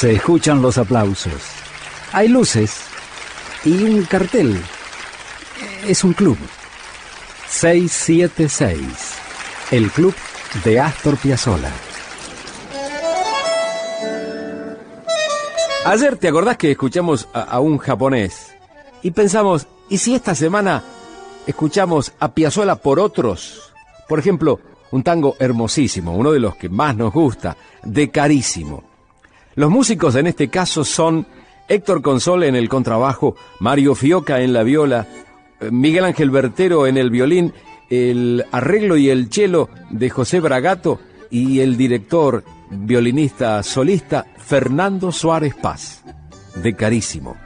Se escuchan los aplausos. Hay luces y un cartel. Es un club. 676. El club de Astor Piazzolla. Ayer te acordás que escuchamos a, a un japonés y pensamos, ¿y si esta semana escuchamos a Piazzolla por otros? Por ejemplo, un tango hermosísimo, uno de los que más nos gusta, de carísimo. Los músicos en este caso son Héctor Console en el contrabajo, Mario Fioca en la viola, eh, Miguel Ángel Bertero en el violín, el arreglo y el cello de José Bragato y el director, violinista solista Fernando Suárez Paz, de carísimo.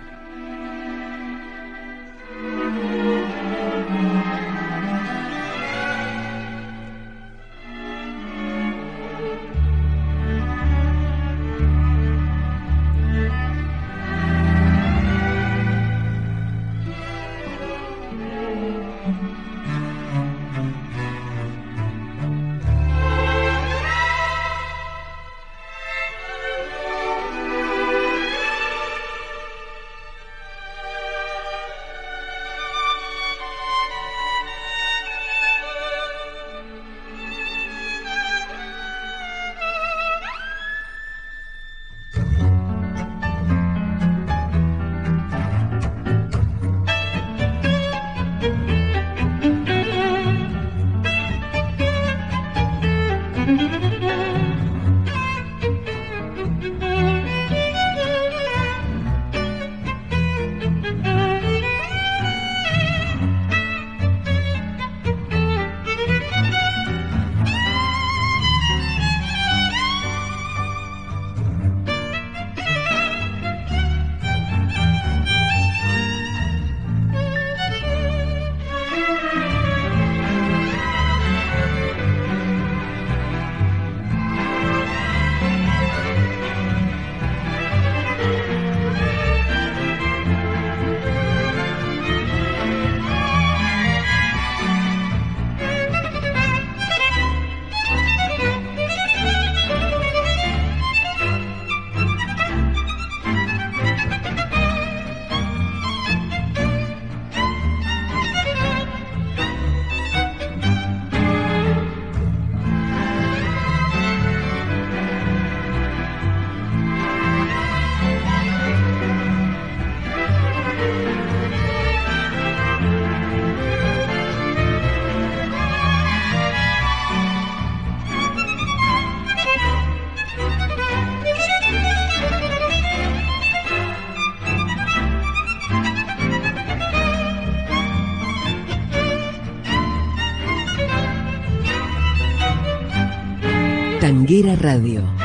Yeah. Tanguera Radio.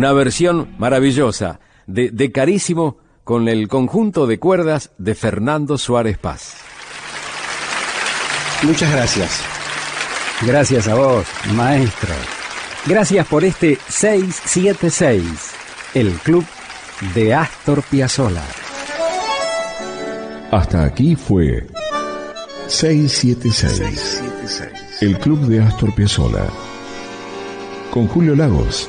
Una versión maravillosa de, de Carísimo con el conjunto de cuerdas de Fernando Suárez Paz. Muchas gracias. Gracias a vos, maestro. Gracias por este 676, el club de Astor Piazzolla. Hasta aquí fue 676, el club de Astor Piazzolla. Con Julio Lagos,